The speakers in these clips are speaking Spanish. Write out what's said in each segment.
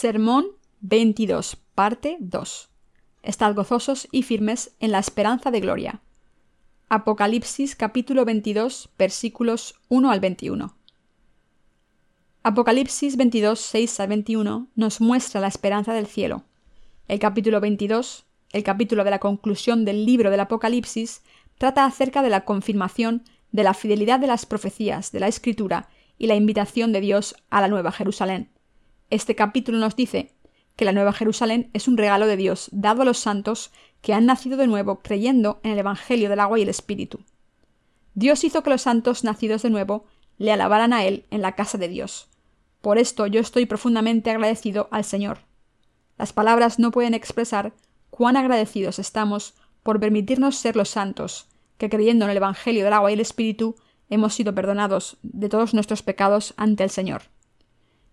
Sermón 22, parte 2. Estad gozosos y firmes en la esperanza de gloria. Apocalipsis capítulo 22, versículos 1 al 21. Apocalipsis 22, 6 al 21 nos muestra la esperanza del cielo. El capítulo 22, el capítulo de la conclusión del libro del Apocalipsis, trata acerca de la confirmación de la fidelidad de las profecías de la Escritura y la invitación de Dios a la Nueva Jerusalén. Este capítulo nos dice que la Nueva Jerusalén es un regalo de Dios dado a los santos que han nacido de nuevo creyendo en el Evangelio del agua y el Espíritu. Dios hizo que los santos nacidos de nuevo le alabaran a Él en la casa de Dios. Por esto yo estoy profundamente agradecido al Señor. Las palabras no pueden expresar cuán agradecidos estamos por permitirnos ser los santos, que creyendo en el Evangelio del agua y el Espíritu hemos sido perdonados de todos nuestros pecados ante el Señor.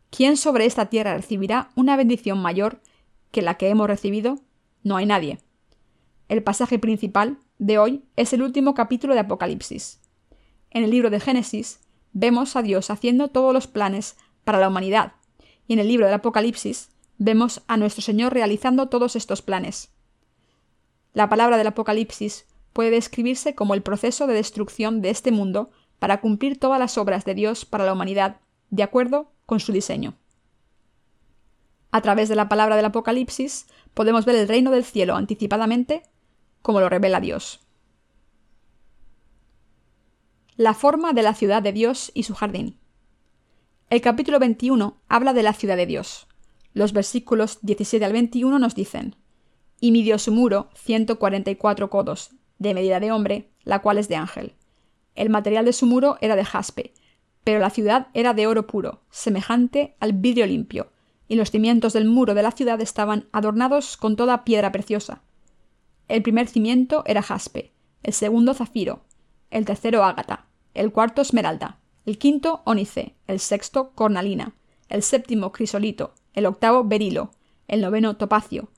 ¿Quién sobre esta tierra recibirá una bendición mayor que la que hemos recibido? No hay nadie. El pasaje principal de hoy es el último capítulo de Apocalipsis. En el libro de Génesis vemos a Dios haciendo todos los planes para la humanidad, y en el libro del Apocalipsis vemos a nuestro Señor realizando todos estos planes. La palabra del Apocalipsis puede describirse como el proceso de destrucción de este mundo para cumplir todas las obras de Dios para la humanidad, de acuerdo con su diseño. A través de la palabra del Apocalipsis podemos ver el reino del cielo anticipadamente como lo revela Dios. La forma de la ciudad de Dios y su jardín. El capítulo 21 habla de la ciudad de Dios. Los versículos 17 al 21 nos dicen, Y midió su muro 144 codos, de medida de hombre, la cual es de ángel. El material de su muro era de jaspe, pero la ciudad era de oro puro, semejante al vidrio limpio, y los cimientos del muro de la ciudad estaban adornados con toda piedra preciosa. El primer cimiento era jaspe, el segundo zafiro, el tercero ágata, el cuarto esmeralda, el quinto ónice, el sexto cornalina, el séptimo crisolito, el octavo berilo, el noveno topacio,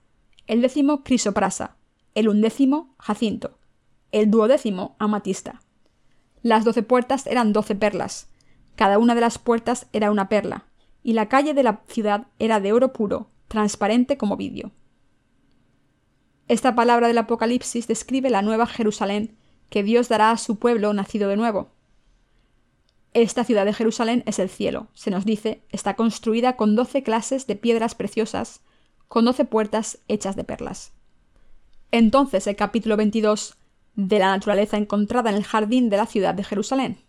el décimo crisoprasa, el undécimo jacinto, el duodécimo amatista. Las doce puertas eran doce perlas, cada una de las puertas era una perla, y la calle de la ciudad era de oro puro, transparente como vidrio. Esta palabra del Apocalipsis describe la nueva Jerusalén que Dios dará a su pueblo nacido de nuevo. Esta ciudad de Jerusalén es el cielo, se nos dice, está construida con doce clases de piedras preciosas, con doce puertas hechas de perlas. Entonces el capítulo 22 de la naturaleza encontrada en el jardín de la ciudad de Jerusalén.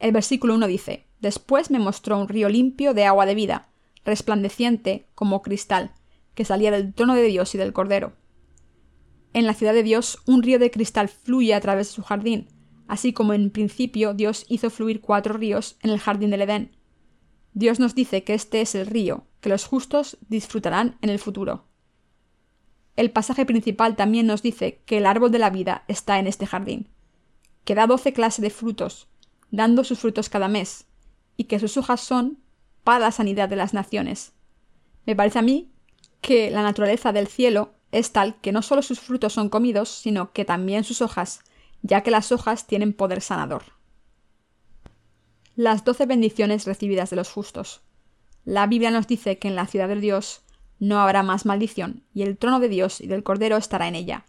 El versículo 1 dice, Después me mostró un río limpio de agua de vida, resplandeciente como cristal, que salía del trono de Dios y del Cordero. En la ciudad de Dios un río de cristal fluye a través de su jardín, así como en principio Dios hizo fluir cuatro ríos en el jardín del Edén. Dios nos dice que este es el río, que los justos disfrutarán en el futuro. El pasaje principal también nos dice que el árbol de la vida está en este jardín, que da doce clases de frutos, dando sus frutos cada mes, y que sus hojas son para la sanidad de las naciones. Me parece a mí que la naturaleza del cielo es tal que no solo sus frutos son comidos, sino que también sus hojas, ya que las hojas tienen poder sanador. Las doce bendiciones recibidas de los justos. La Biblia nos dice que en la ciudad de Dios no habrá más maldición, y el trono de Dios y del Cordero estará en ella,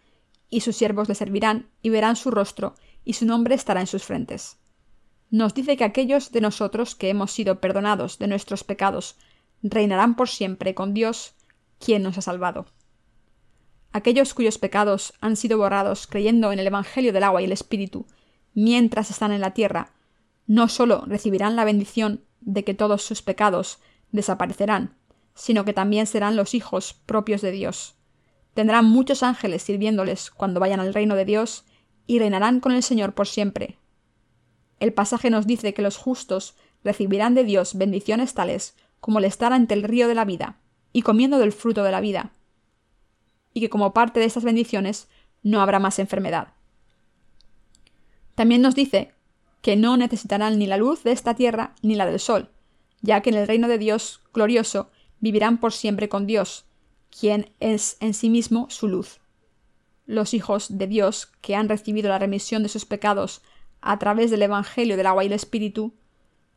y sus siervos le servirán, y verán su rostro, y su nombre estará en sus frentes nos dice que aquellos de nosotros que hemos sido perdonados de nuestros pecados reinarán por siempre con Dios, quien nos ha salvado. Aquellos cuyos pecados han sido borrados creyendo en el Evangelio del agua y el Espíritu, mientras están en la tierra, no sólo recibirán la bendición de que todos sus pecados desaparecerán, sino que también serán los hijos propios de Dios. Tendrán muchos ángeles sirviéndoles cuando vayan al reino de Dios y reinarán con el Señor por siempre, el pasaje nos dice que los justos recibirán de Dios bendiciones tales como el estar ante el río de la vida y comiendo del fruto de la vida, y que como parte de estas bendiciones no habrá más enfermedad. También nos dice que no necesitarán ni la luz de esta tierra ni la del sol, ya que en el reino de Dios glorioso vivirán por siempre con Dios, quien es en sí mismo su luz. Los hijos de Dios que han recibido la remisión de sus pecados a través del Evangelio del agua y el Espíritu,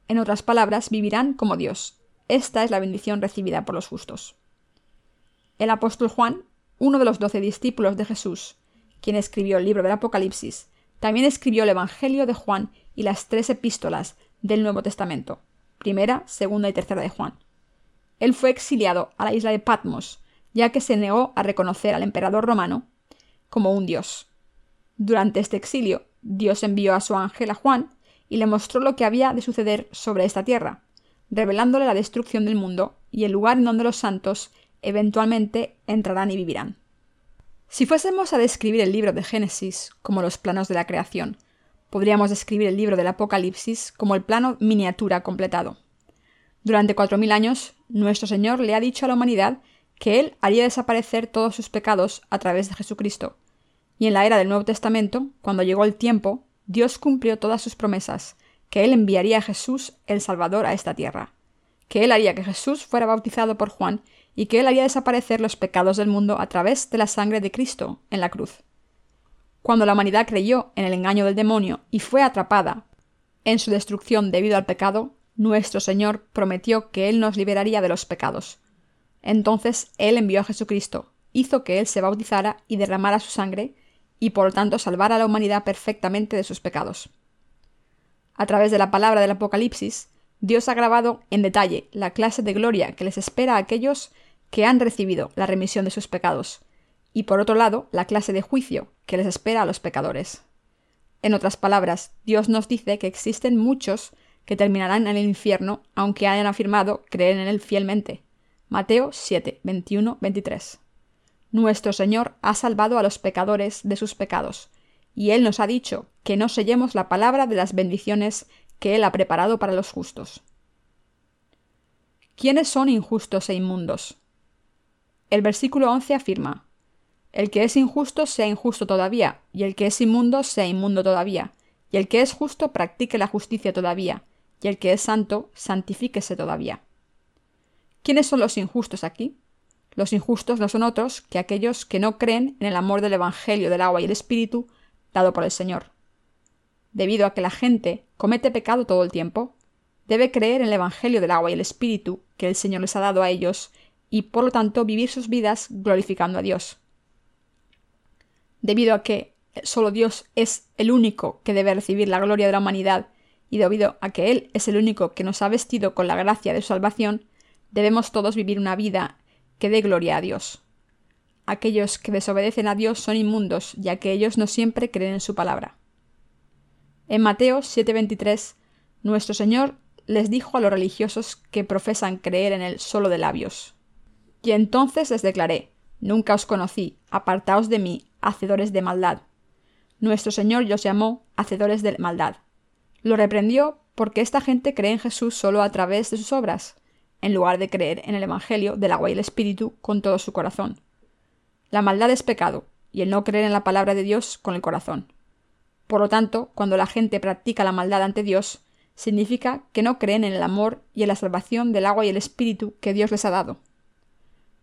en otras palabras, vivirán como Dios, esta es la bendición recibida por los justos. El apóstol Juan, uno de los doce discípulos de Jesús, quien escribió el libro del Apocalipsis, también escribió el Evangelio de Juan y las tres epístolas del Nuevo Testamento, primera, segunda y tercera de Juan. Él fue exiliado a la isla de Patmos, ya que se negó a reconocer al emperador romano como un dios. Durante este exilio, Dios envió a su ángel a Juan y le mostró lo que había de suceder sobre esta tierra, revelándole la destrucción del mundo y el lugar en donde los santos eventualmente entrarán y vivirán. Si fuésemos a describir el libro de Génesis como los planos de la creación, podríamos describir el libro del Apocalipsis como el plano miniatura completado. Durante cuatro mil años, nuestro Señor le ha dicho a la humanidad que Él haría desaparecer todos sus pecados a través de Jesucristo. Y en la era del Nuevo Testamento, cuando llegó el tiempo, Dios cumplió todas sus promesas, que Él enviaría a Jesús el Salvador a esta tierra, que Él haría que Jesús fuera bautizado por Juan y que Él haría desaparecer los pecados del mundo a través de la sangre de Cristo en la cruz. Cuando la humanidad creyó en el engaño del demonio y fue atrapada en su destrucción debido al pecado, nuestro Señor prometió que Él nos liberaría de los pecados. Entonces Él envió a Jesucristo, hizo que Él se bautizara y derramara su sangre, y por lo tanto salvara a la humanidad perfectamente de sus pecados. A través de la palabra del Apocalipsis, Dios ha grabado en detalle la clase de gloria que les espera a aquellos que han recibido la remisión de sus pecados, y por otro lado, la clase de juicio que les espera a los pecadores. En otras palabras, Dios nos dice que existen muchos que terminarán en el infierno aunque hayan afirmado creer en él fielmente. Mateo 7, 21, 23. Nuestro Señor ha salvado a los pecadores de sus pecados, y Él nos ha dicho que no sellemos la palabra de las bendiciones que Él ha preparado para los justos. ¿Quiénes son injustos e inmundos? El versículo 11 afirma, El que es injusto sea injusto todavía, y el que es inmundo sea inmundo todavía, y el que es justo practique la justicia todavía, y el que es santo santifíquese todavía. ¿Quiénes son los injustos aquí? Los injustos no son otros que aquellos que no creen en el amor del Evangelio del agua y el Espíritu dado por el Señor. Debido a que la gente comete pecado todo el tiempo, debe creer en el Evangelio del agua y el Espíritu que el Señor les ha dado a ellos y por lo tanto vivir sus vidas glorificando a Dios. Debido a que solo Dios es el único que debe recibir la gloria de la humanidad y debido a que Él es el único que nos ha vestido con la gracia de su salvación, debemos todos vivir una vida que dé gloria a Dios. Aquellos que desobedecen a Dios son inmundos, ya que ellos no siempre creen en su palabra. En Mateo 7:23, nuestro Señor les dijo a los religiosos que profesan creer en Él solo de labios. Y entonces les declaré, Nunca os conocí, apartaos de mí, hacedores de maldad. Nuestro Señor os llamó hacedores de maldad. Lo reprendió porque esta gente cree en Jesús solo a través de sus obras, en lugar de creer en el Evangelio del agua y el Espíritu con todo su corazón. La maldad es pecado, y el no creer en la palabra de Dios con el corazón. Por lo tanto, cuando la gente practica la maldad ante Dios, significa que no creen en el amor y en la salvación del agua y el Espíritu que Dios les ha dado.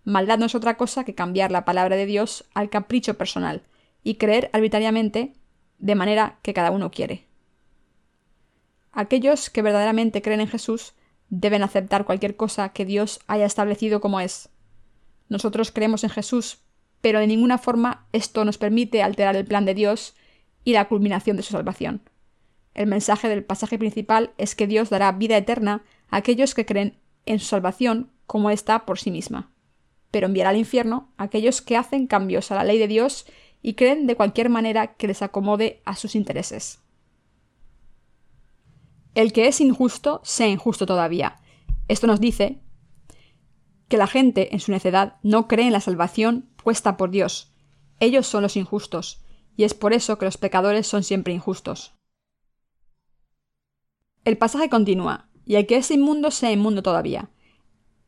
Maldad no es otra cosa que cambiar la palabra de Dios al capricho personal y creer arbitrariamente de manera que cada uno quiere. Aquellos que verdaderamente creen en Jesús deben aceptar cualquier cosa que Dios haya establecido como es. Nosotros creemos en Jesús, pero de ninguna forma esto nos permite alterar el plan de Dios y la culminación de su salvación. El mensaje del pasaje principal es que Dios dará vida eterna a aquellos que creen en su salvación como está por sí misma pero enviará al infierno a aquellos que hacen cambios a la ley de Dios y creen de cualquier manera que les acomode a sus intereses. El que es injusto, sea injusto todavía. Esto nos dice que la gente, en su necedad, no cree en la salvación puesta por Dios. Ellos son los injustos, y es por eso que los pecadores son siempre injustos. El pasaje continúa, y el que es inmundo sea inmundo todavía.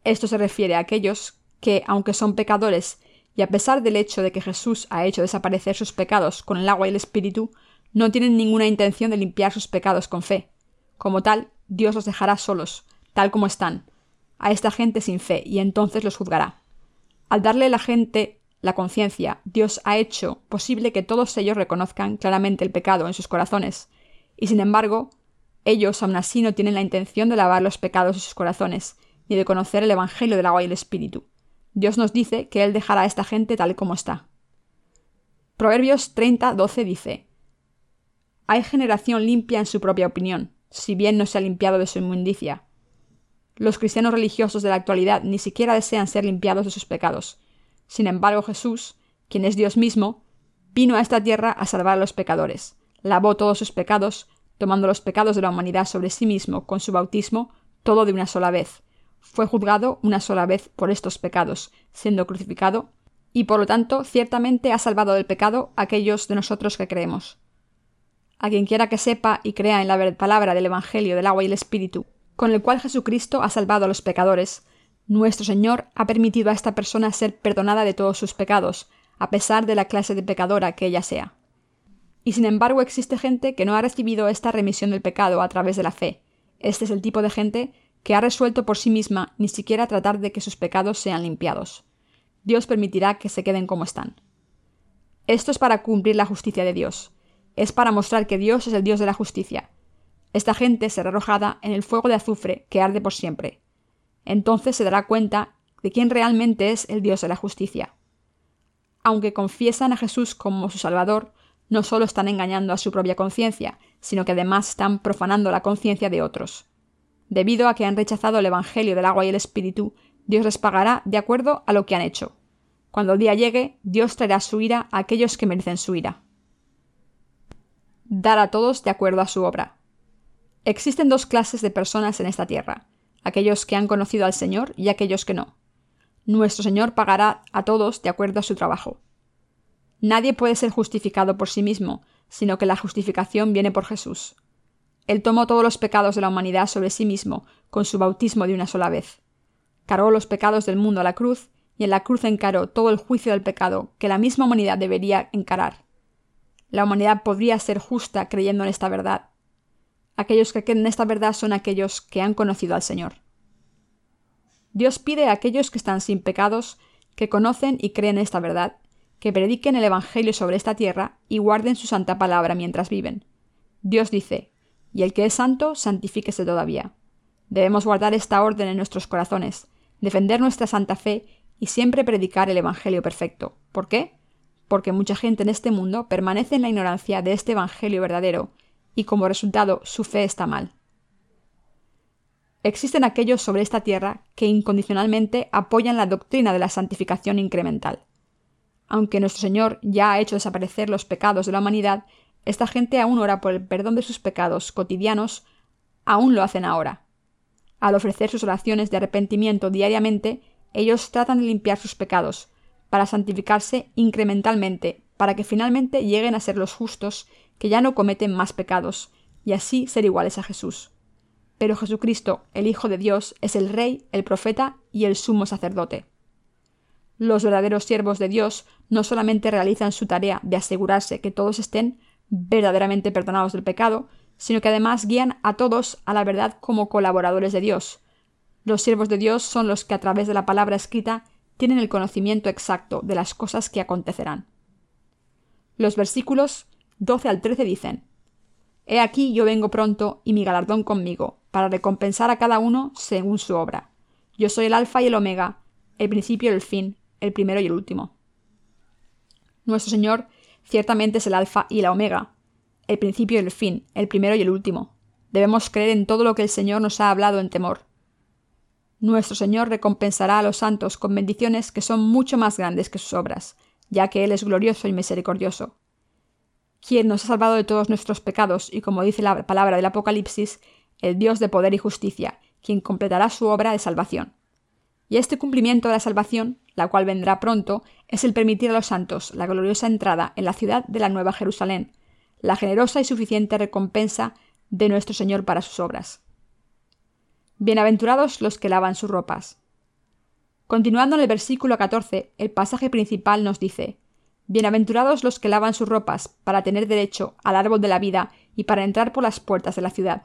Esto se refiere a aquellos que, aunque son pecadores, y a pesar del hecho de que Jesús ha hecho desaparecer sus pecados con el agua y el Espíritu, no tienen ninguna intención de limpiar sus pecados con fe. Como tal, Dios los dejará solos, tal como están, a esta gente sin fe, y entonces los juzgará. Al darle a la gente la conciencia, Dios ha hecho posible que todos ellos reconozcan claramente el pecado en sus corazones, y sin embargo, ellos aún así no tienen la intención de lavar los pecados de sus corazones, ni de conocer el Evangelio del agua y el Espíritu. Dios nos dice que Él dejará a esta gente tal como está. Proverbios 30, 12 dice: Hay generación limpia en su propia opinión, si bien no se ha limpiado de su inmundicia. Los cristianos religiosos de la actualidad ni siquiera desean ser limpiados de sus pecados. Sin embargo, Jesús, quien es Dios mismo, vino a esta tierra a salvar a los pecadores, lavó todos sus pecados, tomando los pecados de la humanidad sobre sí mismo con su bautismo, todo de una sola vez. Fue juzgado una sola vez por estos pecados, siendo crucificado, y por lo tanto ciertamente ha salvado del pecado a aquellos de nosotros que creemos. A quien quiera que sepa y crea en la palabra del Evangelio del agua y el Espíritu, con el cual Jesucristo ha salvado a los pecadores, nuestro Señor ha permitido a esta persona ser perdonada de todos sus pecados, a pesar de la clase de pecadora que ella sea. Y sin embargo existe gente que no ha recibido esta remisión del pecado a través de la fe. Este es el tipo de gente que ha resuelto por sí misma ni siquiera tratar de que sus pecados sean limpiados. Dios permitirá que se queden como están. Esto es para cumplir la justicia de Dios. Es para mostrar que Dios es el Dios de la justicia. Esta gente será arrojada en el fuego de azufre que arde por siempre. Entonces se dará cuenta de quién realmente es el Dios de la justicia. Aunque confiesan a Jesús como su Salvador, no solo están engañando a su propia conciencia, sino que además están profanando la conciencia de otros. Debido a que han rechazado el Evangelio del agua y el Espíritu, Dios les pagará de acuerdo a lo que han hecho. Cuando el día llegue, Dios traerá su ira a aquellos que merecen su ira. Dar a todos de acuerdo a su obra. Existen dos clases de personas en esta tierra, aquellos que han conocido al Señor y aquellos que no. Nuestro Señor pagará a todos de acuerdo a su trabajo. Nadie puede ser justificado por sí mismo, sino que la justificación viene por Jesús. Él tomó todos los pecados de la humanidad sobre sí mismo, con su bautismo de una sola vez. Cargó los pecados del mundo a la cruz, y en la cruz encaró todo el juicio del pecado que la misma humanidad debería encarar. La humanidad podría ser justa creyendo en esta verdad. Aquellos que creen en esta verdad son aquellos que han conocido al Señor. Dios pide a aquellos que están sin pecados, que conocen y creen esta verdad, que prediquen el Evangelio sobre esta tierra y guarden su santa palabra mientras viven. Dios dice, y el que es santo, santifíquese todavía. Debemos guardar esta orden en nuestros corazones, defender nuestra santa fe y siempre predicar el Evangelio perfecto. ¿Por qué? Porque mucha gente en este mundo permanece en la ignorancia de este Evangelio verdadero, y como resultado su fe está mal. Existen aquellos sobre esta tierra que incondicionalmente apoyan la doctrina de la santificación incremental. Aunque nuestro Señor ya ha hecho desaparecer los pecados de la humanidad, esta gente aún ora por el perdón de sus pecados cotidianos, aún lo hacen ahora. Al ofrecer sus oraciones de arrepentimiento diariamente, ellos tratan de limpiar sus pecados, para santificarse incrementalmente, para que finalmente lleguen a ser los justos, que ya no cometen más pecados, y así ser iguales a Jesús. Pero Jesucristo, el Hijo de Dios, es el Rey, el Profeta y el Sumo Sacerdote. Los verdaderos siervos de Dios no solamente realizan su tarea de asegurarse que todos estén verdaderamente perdonados del pecado, sino que además guían a todos a la verdad como colaboradores de Dios. Los siervos de Dios son los que a través de la palabra escrita tienen el conocimiento exacto de las cosas que acontecerán. Los versículos 12 al 13 dicen, He aquí yo vengo pronto y mi galardón conmigo, para recompensar a cada uno según su obra. Yo soy el alfa y el omega, el principio y el fin, el primero y el último. Nuestro Señor ciertamente es el alfa y la omega, el principio y el fin, el primero y el último. Debemos creer en todo lo que el Señor nos ha hablado en temor. Nuestro Señor recompensará a los santos con bendiciones que son mucho más grandes que sus obras, ya que Él es glorioso y misericordioso. Quien nos ha salvado de todos nuestros pecados y, como dice la palabra del Apocalipsis, el Dios de poder y justicia, quien completará su obra de salvación. Y este cumplimiento de la salvación, la cual vendrá pronto, es el permitir a los santos la gloriosa entrada en la ciudad de la Nueva Jerusalén, la generosa y suficiente recompensa de nuestro Señor para sus obras. Bienaventurados los que lavan sus ropas. Continuando en el versículo 14, el pasaje principal nos dice, Bienaventurados los que lavan sus ropas para tener derecho al árbol de la vida y para entrar por las puertas de la ciudad.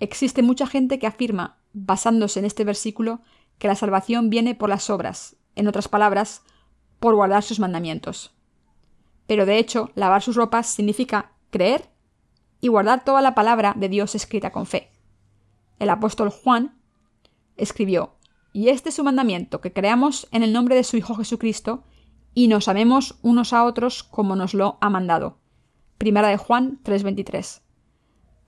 Existe mucha gente que afirma, basándose en este versículo, que la salvación viene por las obras, en otras palabras, por guardar sus mandamientos. Pero de hecho, lavar sus ropas significa creer y guardar toda la palabra de Dios escrita con fe. El apóstol Juan escribió, Y este es su mandamiento, que creamos en el nombre de su Hijo Jesucristo, y nos amemos unos a otros como nos lo ha mandado. Primera de Juan 3:23.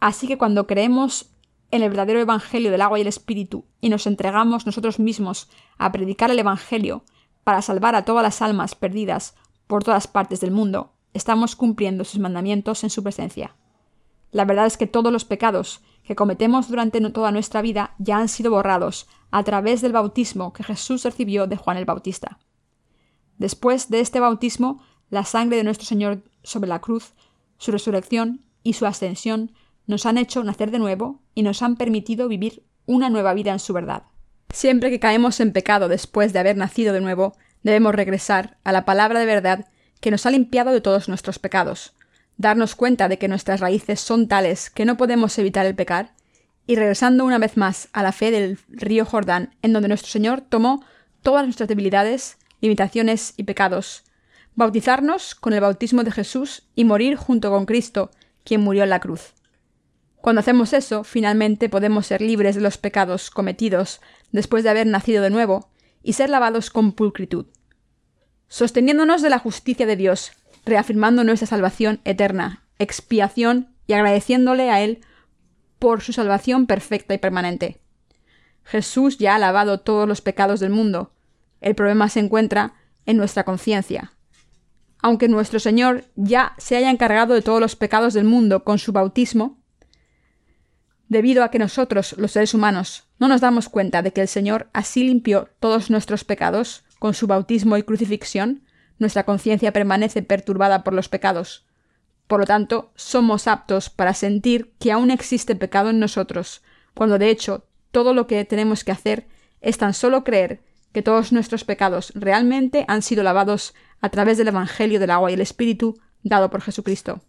Así que cuando creemos en el verdadero Evangelio del agua y el Espíritu y nos entregamos nosotros mismos a predicar el Evangelio para salvar a todas las almas perdidas por todas partes del mundo, estamos cumpliendo sus mandamientos en su presencia. La verdad es que todos los pecados que cometemos durante toda nuestra vida ya han sido borrados a través del bautismo que Jesús recibió de Juan el Bautista. Después de este bautismo, la sangre de nuestro Señor sobre la cruz, su resurrección y su ascensión nos han hecho nacer de nuevo y nos han permitido vivir una nueva vida en su verdad. Siempre que caemos en pecado después de haber nacido de nuevo, debemos regresar a la palabra de verdad que nos ha limpiado de todos nuestros pecados, darnos cuenta de que nuestras raíces son tales que no podemos evitar el pecar, y regresando una vez más a la fe del río Jordán, en donde nuestro Señor tomó todas nuestras debilidades, limitaciones y pecados, bautizarnos con el bautismo de Jesús y morir junto con Cristo, quien murió en la cruz. Cuando hacemos eso, finalmente podemos ser libres de los pecados cometidos después de haber nacido de nuevo y ser lavados con pulcritud. Sosteniéndonos de la justicia de Dios, reafirmando nuestra salvación eterna, expiación y agradeciéndole a Él por su salvación perfecta y permanente. Jesús ya ha lavado todos los pecados del mundo. El problema se encuentra en nuestra conciencia. Aunque nuestro Señor ya se haya encargado de todos los pecados del mundo con su bautismo, debido a que nosotros, los seres humanos, no nos damos cuenta de que el Señor así limpió todos nuestros pecados con su bautismo y crucifixión, nuestra conciencia permanece perturbada por los pecados. Por lo tanto, somos aptos para sentir que aún existe pecado en nosotros, cuando de hecho todo lo que tenemos que hacer es tan solo creer que todos nuestros pecados realmente han sido lavados a través del Evangelio del agua y el Espíritu dado por Jesucristo.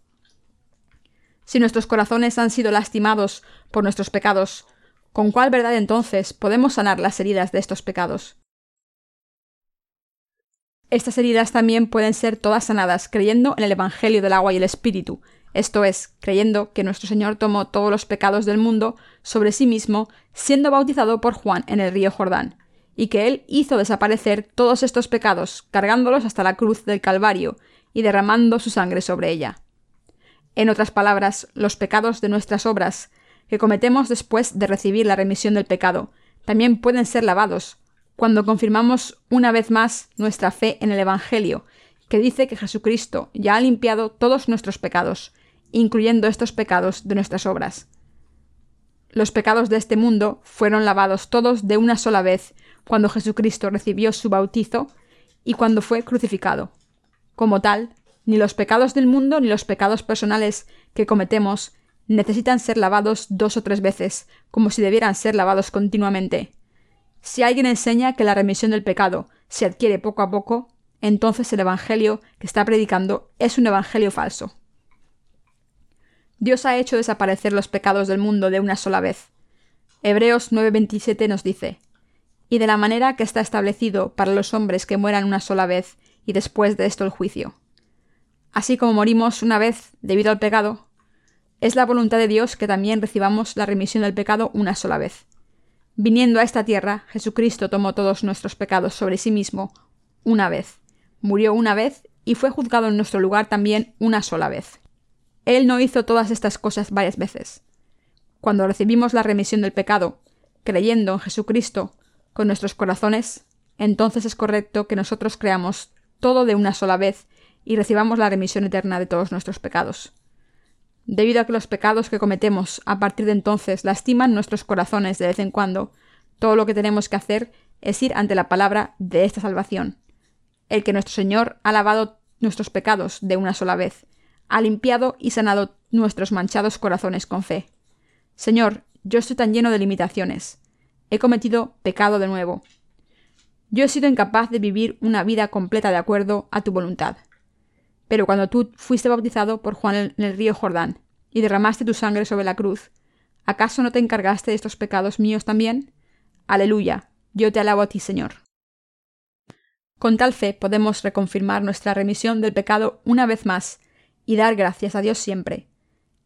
Si nuestros corazones han sido lastimados por nuestros pecados, ¿con cuál verdad entonces podemos sanar las heridas de estos pecados? Estas heridas también pueden ser todas sanadas creyendo en el Evangelio del agua y el Espíritu, esto es, creyendo que nuestro Señor tomó todos los pecados del mundo sobre sí mismo, siendo bautizado por Juan en el río Jordán, y que Él hizo desaparecer todos estos pecados, cargándolos hasta la cruz del Calvario, y derramando su sangre sobre ella. En otras palabras, los pecados de nuestras obras, que cometemos después de recibir la remisión del pecado, también pueden ser lavados, cuando confirmamos una vez más nuestra fe en el Evangelio, que dice que Jesucristo ya ha limpiado todos nuestros pecados, incluyendo estos pecados de nuestras obras. Los pecados de este mundo fueron lavados todos de una sola vez cuando Jesucristo recibió su bautizo y cuando fue crucificado. Como tal, ni los pecados del mundo ni los pecados personales que cometemos necesitan ser lavados dos o tres veces, como si debieran ser lavados continuamente. Si alguien enseña que la remisión del pecado se adquiere poco a poco, entonces el Evangelio que está predicando es un Evangelio falso. Dios ha hecho desaparecer los pecados del mundo de una sola vez. Hebreos 9:27 nos dice, y de la manera que está establecido para los hombres que mueran una sola vez y después de esto el juicio. Así como morimos una vez debido al pecado, es la voluntad de Dios que también recibamos la remisión del pecado una sola vez. Viniendo a esta tierra, Jesucristo tomó todos nuestros pecados sobre sí mismo una vez, murió una vez y fue juzgado en nuestro lugar también una sola vez. Él no hizo todas estas cosas varias veces. Cuando recibimos la remisión del pecado, creyendo en Jesucristo con nuestros corazones, entonces es correcto que nosotros creamos todo de una sola vez y recibamos la remisión eterna de todos nuestros pecados debido a que los pecados que cometemos a partir de entonces lastiman nuestros corazones de vez en cuando, todo lo que tenemos que hacer es ir ante la palabra de esta salvación. El que nuestro Señor ha lavado nuestros pecados de una sola vez, ha limpiado y sanado nuestros manchados corazones con fe. Señor, yo estoy tan lleno de limitaciones. He cometido pecado de nuevo. Yo he sido incapaz de vivir una vida completa de acuerdo a tu voluntad. Pero cuando tú fuiste bautizado por Juan en el río Jordán y derramaste tu sangre sobre la cruz, ¿acaso no te encargaste de estos pecados míos también? Aleluya, yo te alabo a ti, Señor. Con tal fe podemos reconfirmar nuestra remisión del pecado una vez más y dar gracias a Dios siempre.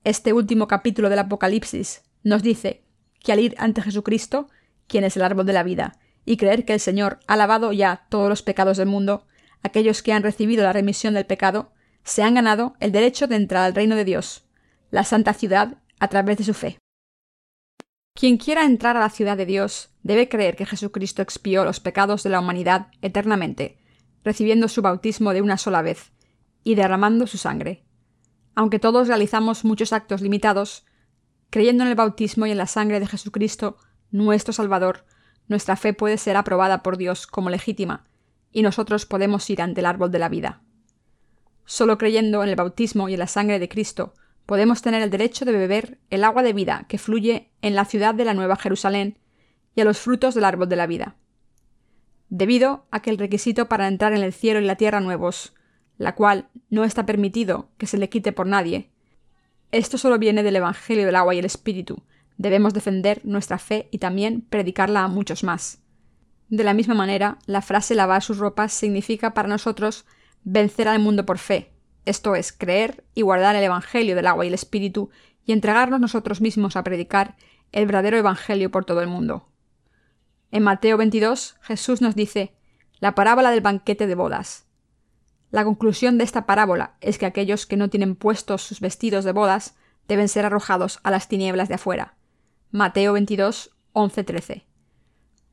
Este último capítulo del Apocalipsis nos dice que al ir ante Jesucristo, quien es el árbol de la vida, y creer que el Señor ha lavado ya todos los pecados del mundo, aquellos que han recibido la remisión del pecado, se han ganado el derecho de entrar al reino de Dios, la santa ciudad, a través de su fe. Quien quiera entrar a la ciudad de Dios debe creer que Jesucristo expió los pecados de la humanidad eternamente, recibiendo su bautismo de una sola vez, y derramando su sangre. Aunque todos realizamos muchos actos limitados, creyendo en el bautismo y en la sangre de Jesucristo, nuestro Salvador, nuestra fe puede ser aprobada por Dios como legítima, y nosotros podemos ir ante el árbol de la vida. Solo creyendo en el bautismo y en la sangre de Cristo, podemos tener el derecho de beber el agua de vida que fluye en la ciudad de la Nueva Jerusalén y a los frutos del árbol de la vida. Debido a que el requisito para entrar en el cielo y la tierra nuevos, la cual no está permitido que se le quite por nadie, esto solo viene del Evangelio del agua y el Espíritu. Debemos defender nuestra fe y también predicarla a muchos más. De la misma manera, la frase lavar sus ropas significa para nosotros vencer al mundo por fe, esto es, creer y guardar el Evangelio del agua y el Espíritu y entregarnos nosotros mismos a predicar el verdadero Evangelio por todo el mundo. En Mateo 22, Jesús nos dice la parábola del banquete de bodas. La conclusión de esta parábola es que aquellos que no tienen puestos sus vestidos de bodas deben ser arrojados a las tinieblas de afuera. Mateo 22, 11, 13.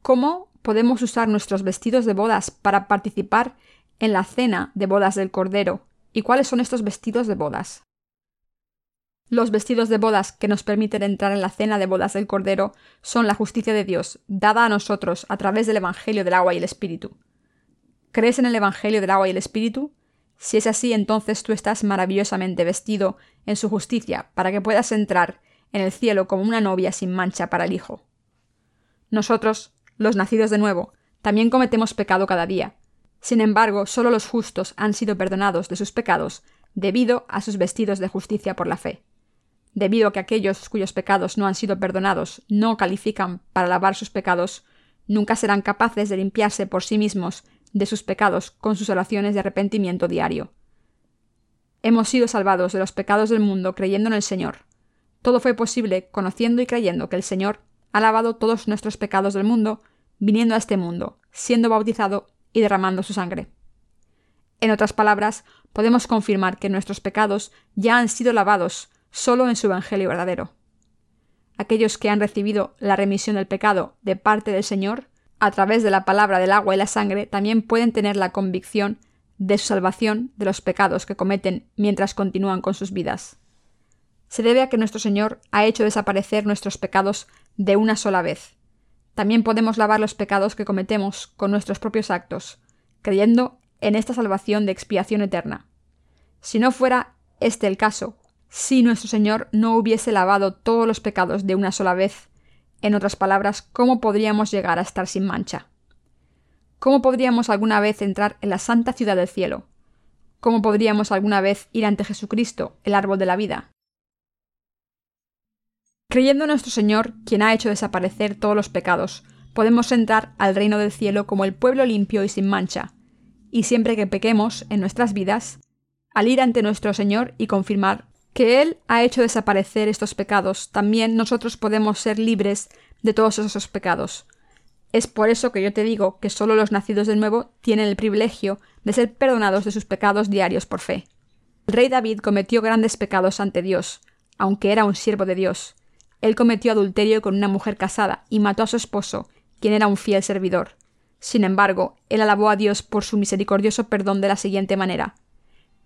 ¿Cómo podemos usar nuestros vestidos de bodas para participar en la cena de bodas del Cordero ¿Y cuáles son estos vestidos de bodas? Los vestidos de bodas que nos permiten entrar en la cena de bodas del Cordero son la justicia de Dios, dada a nosotros a través del Evangelio del agua y el Espíritu. ¿Crees en el Evangelio del agua y el Espíritu? Si es así, entonces tú estás maravillosamente vestido en su justicia para que puedas entrar en el cielo como una novia sin mancha para el Hijo. Nosotros, los nacidos de nuevo, también cometemos pecado cada día, sin embargo, solo los justos han sido perdonados de sus pecados debido a sus vestidos de justicia por la fe. Debido a que aquellos cuyos pecados no han sido perdonados no califican para lavar sus pecados, nunca serán capaces de limpiarse por sí mismos de sus pecados con sus oraciones de arrepentimiento diario. Hemos sido salvados de los pecados del mundo creyendo en el Señor. Todo fue posible conociendo y creyendo que el Señor ha lavado todos nuestros pecados del mundo, viniendo a este mundo, siendo bautizado y derramando su sangre. En otras palabras, podemos confirmar que nuestros pecados ya han sido lavados solo en su Evangelio verdadero. Aquellos que han recibido la remisión del pecado de parte del Señor, a través de la palabra del agua y la sangre, también pueden tener la convicción de su salvación de los pecados que cometen mientras continúan con sus vidas. Se debe a que nuestro Señor ha hecho desaparecer nuestros pecados de una sola vez, también podemos lavar los pecados que cometemos con nuestros propios actos, creyendo en esta salvación de expiación eterna. Si no fuera este el caso, si nuestro Señor no hubiese lavado todos los pecados de una sola vez, en otras palabras, ¿cómo podríamos llegar a estar sin mancha? ¿Cómo podríamos alguna vez entrar en la santa ciudad del cielo? ¿Cómo podríamos alguna vez ir ante Jesucristo, el árbol de la vida? Creyendo en nuestro Señor, quien ha hecho desaparecer todos los pecados, podemos entrar al reino del cielo como el pueblo limpio y sin mancha. Y siempre que pequemos en nuestras vidas, al ir ante nuestro Señor y confirmar que Él ha hecho desaparecer estos pecados, también nosotros podemos ser libres de todos esos pecados. Es por eso que yo te digo que solo los nacidos de nuevo tienen el privilegio de ser perdonados de sus pecados diarios por fe. El rey David cometió grandes pecados ante Dios, aunque era un siervo de Dios, él cometió adulterio con una mujer casada y mató a su esposo, quien era un fiel servidor. Sin embargo, él alabó a Dios por su misericordioso perdón de la siguiente manera.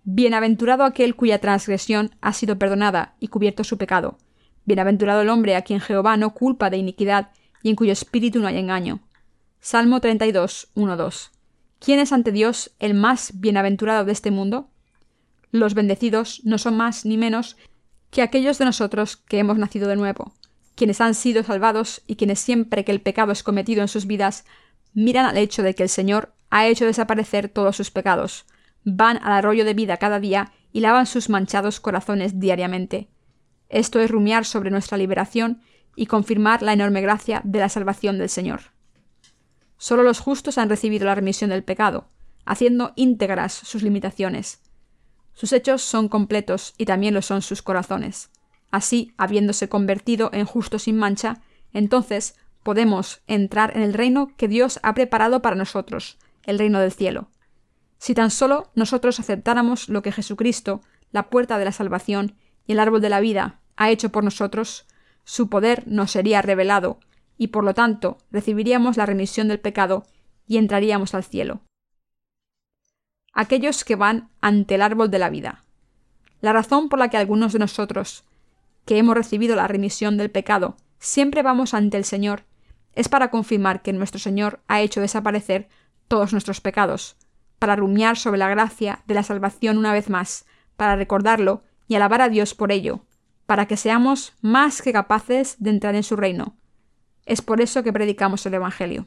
Bienaventurado aquel cuya transgresión ha sido perdonada y cubierto su pecado. Bienaventurado el hombre a quien Jehová no culpa de iniquidad y en cuyo espíritu no hay engaño. Salmo 32, 1-2. ¿Quién es ante Dios el más bienaventurado de este mundo? Los bendecidos no son más ni menos que aquellos de nosotros que hemos nacido de nuevo, quienes han sido salvados y quienes siempre que el pecado es cometido en sus vidas, miran al hecho de que el Señor ha hecho desaparecer todos sus pecados, van al arroyo de vida cada día y lavan sus manchados corazones diariamente. Esto es rumiar sobre nuestra liberación y confirmar la enorme gracia de la salvación del Señor. Solo los justos han recibido la remisión del pecado, haciendo íntegras sus limitaciones, sus hechos son completos y también lo son sus corazones. Así, habiéndose convertido en justo sin mancha, entonces podemos entrar en el reino que Dios ha preparado para nosotros, el reino del cielo. Si tan solo nosotros aceptáramos lo que Jesucristo, la puerta de la salvación y el árbol de la vida, ha hecho por nosotros, su poder nos sería revelado, y por lo tanto recibiríamos la remisión del pecado y entraríamos al cielo. Aquellos que van ante el árbol de la vida. La razón por la que algunos de nosotros, que hemos recibido la remisión del pecado, siempre vamos ante el Señor, es para confirmar que nuestro Señor ha hecho desaparecer todos nuestros pecados, para rumiar sobre la gracia de la salvación una vez más, para recordarlo y alabar a Dios por ello, para que seamos más que capaces de entrar en su reino. Es por eso que predicamos el Evangelio.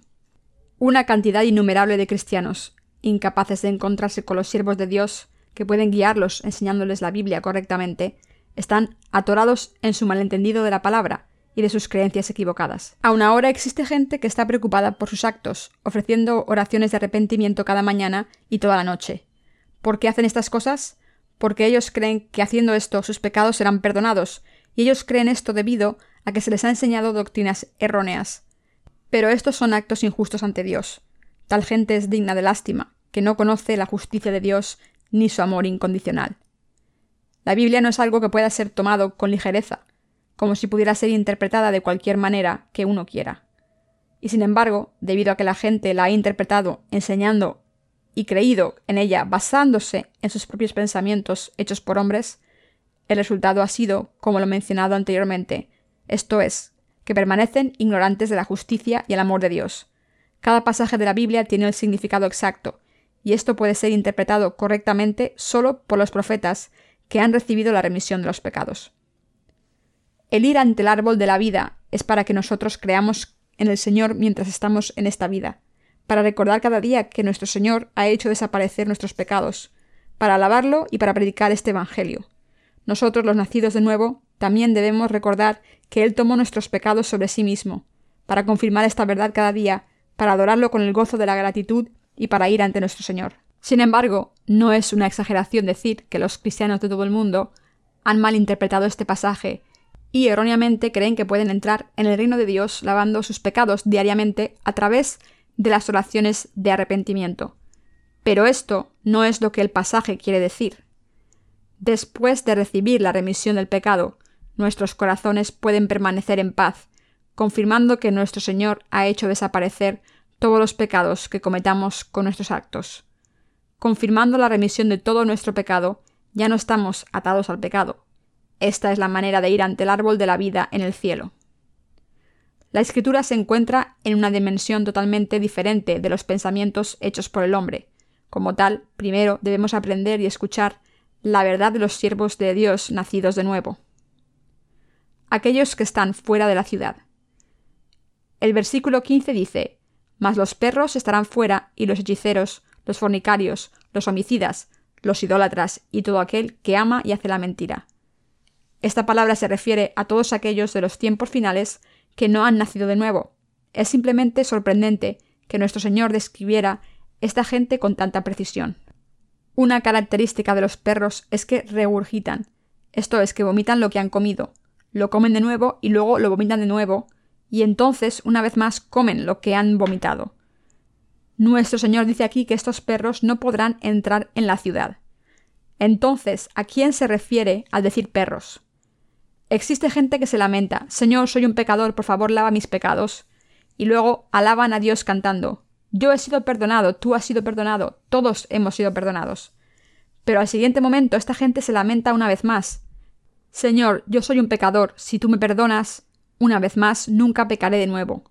Una cantidad innumerable de cristianos, incapaces de encontrarse con los siervos de Dios, que pueden guiarlos enseñándoles la Biblia correctamente, están atorados en su malentendido de la palabra y de sus creencias equivocadas. Aún ahora existe gente que está preocupada por sus actos, ofreciendo oraciones de arrepentimiento cada mañana y toda la noche. ¿Por qué hacen estas cosas? Porque ellos creen que haciendo esto sus pecados serán perdonados, y ellos creen esto debido a que se les ha enseñado doctrinas erróneas. Pero estos son actos injustos ante Dios. Tal gente es digna de lástima, que no conoce la justicia de Dios ni su amor incondicional. La Biblia no es algo que pueda ser tomado con ligereza, como si pudiera ser interpretada de cualquier manera que uno quiera. Y sin embargo, debido a que la gente la ha interpretado enseñando y creído en ella basándose en sus propios pensamientos hechos por hombres, el resultado ha sido, como lo mencionado anteriormente, esto es, que permanecen ignorantes de la justicia y el amor de Dios. Cada pasaje de la Biblia tiene el significado exacto, y esto puede ser interpretado correctamente solo por los profetas que han recibido la remisión de los pecados. El ir ante el árbol de la vida es para que nosotros creamos en el Señor mientras estamos en esta vida, para recordar cada día que nuestro Señor ha hecho desaparecer nuestros pecados, para alabarlo y para predicar este Evangelio. Nosotros, los nacidos de nuevo, también debemos recordar que Él tomó nuestros pecados sobre sí mismo, para confirmar esta verdad cada día, para adorarlo con el gozo de la gratitud y para ir ante nuestro Señor. Sin embargo, no es una exageración decir que los cristianos de todo el mundo han malinterpretado este pasaje y erróneamente creen que pueden entrar en el reino de Dios lavando sus pecados diariamente a través de las oraciones de arrepentimiento. Pero esto no es lo que el pasaje quiere decir. Después de recibir la remisión del pecado, nuestros corazones pueden permanecer en paz, confirmando que nuestro Señor ha hecho desaparecer todos los pecados que cometamos con nuestros actos. Confirmando la remisión de todo nuestro pecado, ya no estamos atados al pecado, esta es la manera de ir ante el árbol de la vida en el cielo. La escritura se encuentra en una dimensión totalmente diferente de los pensamientos hechos por el hombre. Como tal, primero debemos aprender y escuchar la verdad de los siervos de Dios nacidos de nuevo. Aquellos que están fuera de la ciudad. El versículo 15 dice, Mas los perros estarán fuera y los hechiceros, los fornicarios, los homicidas, los idólatras y todo aquel que ama y hace la mentira. Esta palabra se refiere a todos aquellos de los tiempos finales que no han nacido de nuevo. Es simplemente sorprendente que nuestro Señor describiera esta gente con tanta precisión. Una característica de los perros es que regurgitan, esto es que vomitan lo que han comido, lo comen de nuevo y luego lo vomitan de nuevo, y entonces una vez más comen lo que han vomitado. Nuestro Señor dice aquí que estos perros no podrán entrar en la ciudad. Entonces, ¿a quién se refiere al decir perros? Existe gente que se lamenta, Señor, soy un pecador, por favor, lava mis pecados. Y luego alaban a Dios cantando, Yo he sido perdonado, tú has sido perdonado, todos hemos sido perdonados. Pero al siguiente momento esta gente se lamenta una vez más. Señor, yo soy un pecador, si tú me perdonas, una vez más, nunca pecaré de nuevo.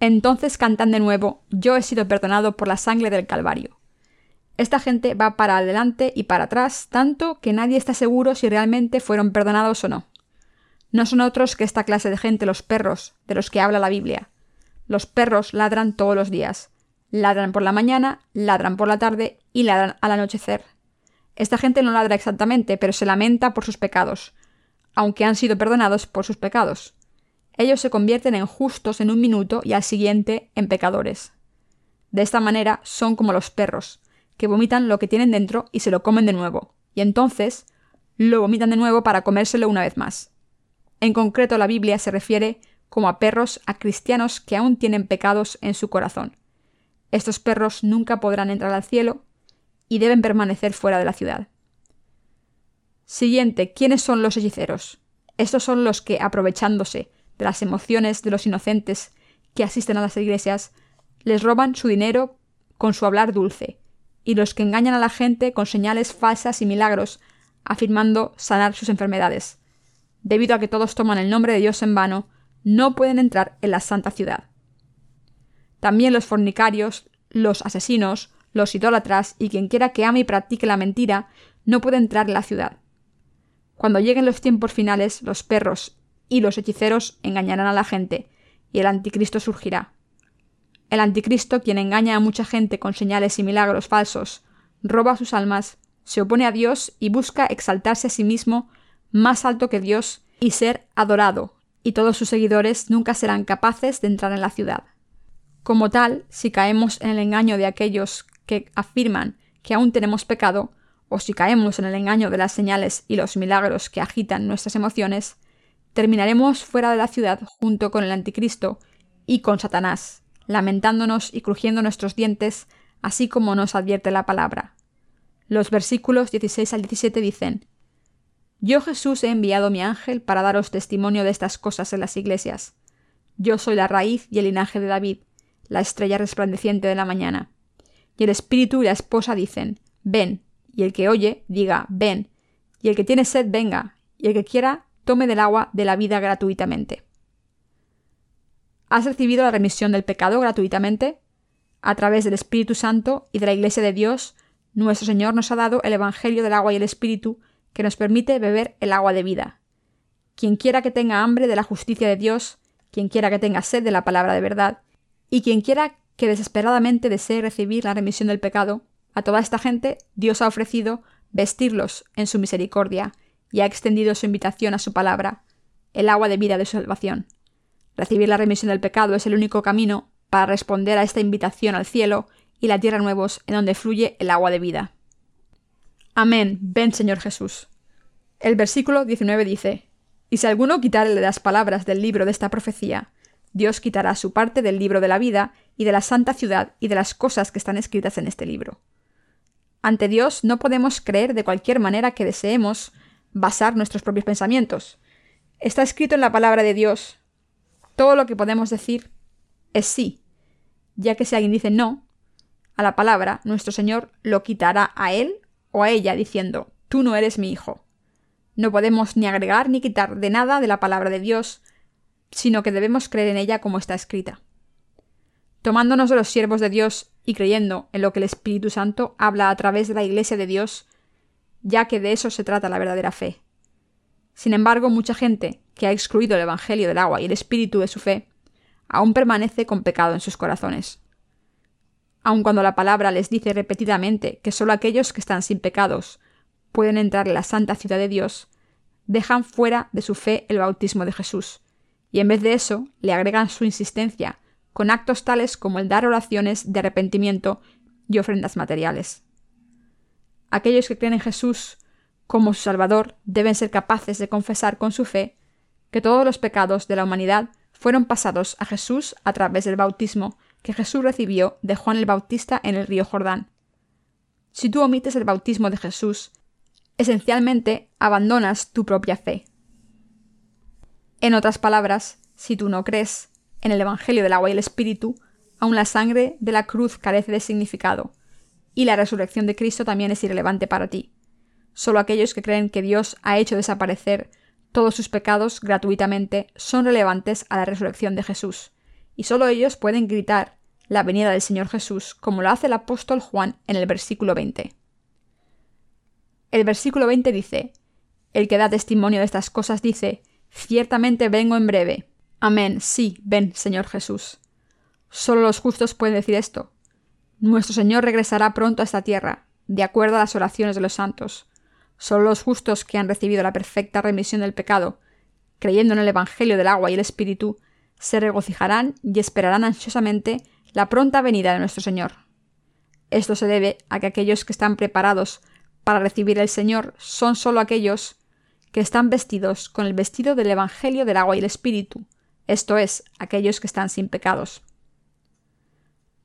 Entonces cantan de nuevo, Yo he sido perdonado por la sangre del Calvario. Esta gente va para adelante y para atrás, tanto que nadie está seguro si realmente fueron perdonados o no. No son otros que esta clase de gente los perros, de los que habla la Biblia. Los perros ladran todos los días. Ladran por la mañana, ladran por la tarde y ladran al anochecer. Esta gente no ladra exactamente, pero se lamenta por sus pecados, aunque han sido perdonados por sus pecados. Ellos se convierten en justos en un minuto y al siguiente en pecadores. De esta manera son como los perros, que vomitan lo que tienen dentro y se lo comen de nuevo, y entonces lo vomitan de nuevo para comérselo una vez más. En concreto, la Biblia se refiere como a perros a cristianos que aún tienen pecados en su corazón. Estos perros nunca podrán entrar al cielo y deben permanecer fuera de la ciudad. Siguiente, ¿quiénes son los hechiceros? Estos son los que, aprovechándose de las emociones de los inocentes que asisten a las iglesias, les roban su dinero con su hablar dulce, y los que engañan a la gente con señales falsas y milagros, afirmando sanar sus enfermedades. Debido a que todos toman el nombre de Dios en vano, no pueden entrar en la santa ciudad. También los fornicarios, los asesinos, los idólatras y quien quiera que ame y practique la mentira no puede entrar en la ciudad. Cuando lleguen los tiempos finales, los perros y los hechiceros engañarán a la gente, y el anticristo surgirá. El anticristo, quien engaña a mucha gente con señales y milagros falsos, roba sus almas, se opone a Dios y busca exaltarse a sí mismo más alto que Dios y ser adorado, y todos sus seguidores nunca serán capaces de entrar en la ciudad. Como tal, si caemos en el engaño de aquellos que afirman que aún tenemos pecado, o si caemos en el engaño de las señales y los milagros que agitan nuestras emociones, terminaremos fuera de la ciudad junto con el anticristo y con Satanás, lamentándonos y crujiendo nuestros dientes, así como nos advierte la palabra. Los versículos 16 al 17 dicen, Yo Jesús he enviado mi ángel para daros testimonio de estas cosas en las iglesias. Yo soy la raíz y el linaje de David, la estrella resplandeciente de la mañana. Y el espíritu y la esposa dicen, Ven, y el que oye, diga, Ven, y el que tiene sed, venga, y el que quiera, tome del agua de la vida gratuitamente. ¿Has recibido la remisión del pecado gratuitamente? A través del Espíritu Santo y de la Iglesia de Dios, nuestro Señor nos ha dado el Evangelio del agua y el Espíritu que nos permite beber el agua de vida. Quien quiera que tenga hambre de la justicia de Dios, quien quiera que tenga sed de la palabra de verdad, y quien quiera que desesperadamente desee recibir la remisión del pecado, a toda esta gente Dios ha ofrecido vestirlos en su misericordia y ha extendido su invitación a su palabra, el agua de vida de su salvación. Recibir la remisión del pecado es el único camino para responder a esta invitación al cielo y la tierra nuevos en donde fluye el agua de vida. Amén, ven Señor Jesús. El versículo 19 dice, Y si alguno quitare las palabras del libro de esta profecía, Dios quitará su parte del libro de la vida y de la santa ciudad y de las cosas que están escritas en este libro. Ante Dios no podemos creer de cualquier manera que deseemos basar nuestros propios pensamientos. Está escrito en la palabra de Dios, todo lo que podemos decir es sí, ya que si alguien dice no a la palabra, nuestro Señor lo quitará a él o a ella diciendo, tú no eres mi hijo. No podemos ni agregar ni quitar de nada de la palabra de Dios, sino que debemos creer en ella como está escrita. Tomándonos de los siervos de Dios y creyendo en lo que el Espíritu Santo habla a través de la Iglesia de Dios, ya que de eso se trata la verdadera fe. Sin embargo, mucha gente que ha excluido el Evangelio del agua y el espíritu de su fe, aún permanece con pecado en sus corazones. Aun cuando la palabra les dice repetidamente que solo aquellos que están sin pecados pueden entrar en la santa ciudad de Dios, dejan fuera de su fe el bautismo de Jesús, y en vez de eso le agregan su insistencia con actos tales como el dar oraciones de arrepentimiento y ofrendas materiales. Aquellos que creen en Jesús como su Salvador deben ser capaces de confesar con su fe que todos los pecados de la humanidad fueron pasados a Jesús a través del bautismo que Jesús recibió de Juan el Bautista en el río Jordán. Si tú omites el bautismo de Jesús, esencialmente abandonas tu propia fe. En otras palabras, si tú no crees en el Evangelio del agua y el Espíritu, aun la sangre de la cruz carece de significado, y la resurrección de Cristo también es irrelevante para ti. Solo aquellos que creen que Dios ha hecho desaparecer todos sus pecados gratuitamente son relevantes a la resurrección de Jesús, y solo ellos pueden gritar la venida del Señor Jesús, como lo hace el apóstol Juan en el versículo 20. El versículo 20 dice, El que da testimonio de estas cosas dice, Ciertamente vengo en breve. Amén, sí, ven, Señor Jesús. Solo los justos pueden decir esto. Nuestro Señor regresará pronto a esta tierra, de acuerdo a las oraciones de los santos. Solo los justos que han recibido la perfecta remisión del pecado, creyendo en el Evangelio del agua y el Espíritu, se regocijarán y esperarán ansiosamente la pronta venida de nuestro Señor. Esto se debe a que aquellos que están preparados para recibir el Señor son solo aquellos que están vestidos con el vestido del Evangelio del agua y el Espíritu, esto es, aquellos que están sin pecados.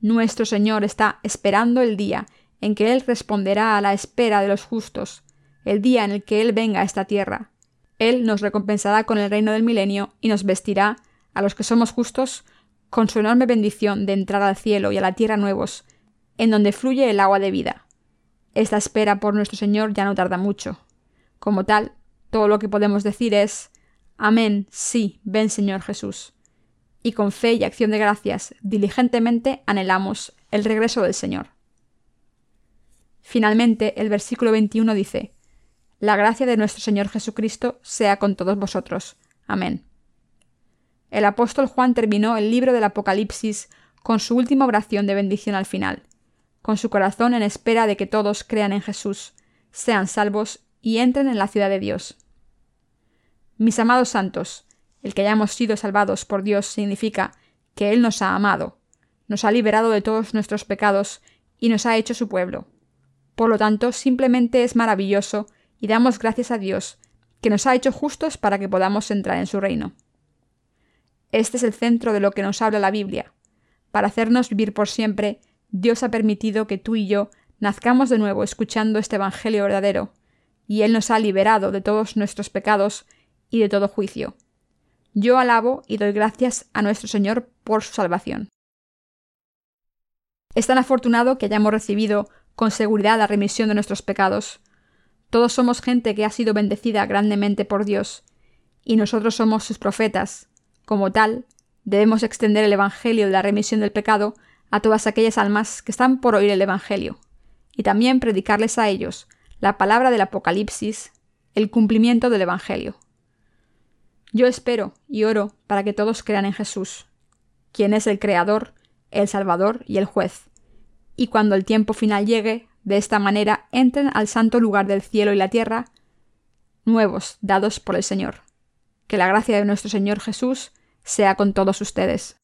Nuestro Señor está esperando el día en que Él responderá a la espera de los justos, el día en el que Él venga a esta tierra. Él nos recompensará con el reino del milenio y nos vestirá, a los que somos justos, con su enorme bendición de entrar al cielo y a la tierra nuevos, en donde fluye el agua de vida. Esta espera por nuestro Señor ya no tarda mucho. Como tal, todo lo que podemos decir es Amén, sí, ven Señor Jesús y con fe y acción de gracias diligentemente anhelamos el regreso del Señor. Finalmente, el versículo 21 dice, La gracia de nuestro Señor Jesucristo sea con todos vosotros. Amén. El apóstol Juan terminó el libro del Apocalipsis con su última oración de bendición al final, con su corazón en espera de que todos crean en Jesús, sean salvos y entren en la ciudad de Dios. Mis amados santos, el que hayamos sido salvados por Dios significa que Él nos ha amado, nos ha liberado de todos nuestros pecados y nos ha hecho su pueblo. Por lo tanto, simplemente es maravilloso y damos gracias a Dios, que nos ha hecho justos para que podamos entrar en su reino. Este es el centro de lo que nos habla la Biblia. Para hacernos vivir por siempre, Dios ha permitido que tú y yo nazcamos de nuevo escuchando este Evangelio verdadero, y Él nos ha liberado de todos nuestros pecados y de todo juicio. Yo alabo y doy gracias a nuestro Señor por su salvación. Es tan afortunado que hayamos recibido con seguridad la remisión de nuestros pecados. Todos somos gente que ha sido bendecida grandemente por Dios, y nosotros somos sus profetas. Como tal, debemos extender el Evangelio de la remisión del pecado a todas aquellas almas que están por oír el Evangelio, y también predicarles a ellos la palabra del Apocalipsis, el cumplimiento del Evangelio. Yo espero y oro para que todos crean en Jesús, quien es el Creador, el Salvador y el Juez, y cuando el tiempo final llegue, de esta manera entren al santo lugar del cielo y la tierra, nuevos dados por el Señor. Que la gracia de nuestro Señor Jesús sea con todos ustedes.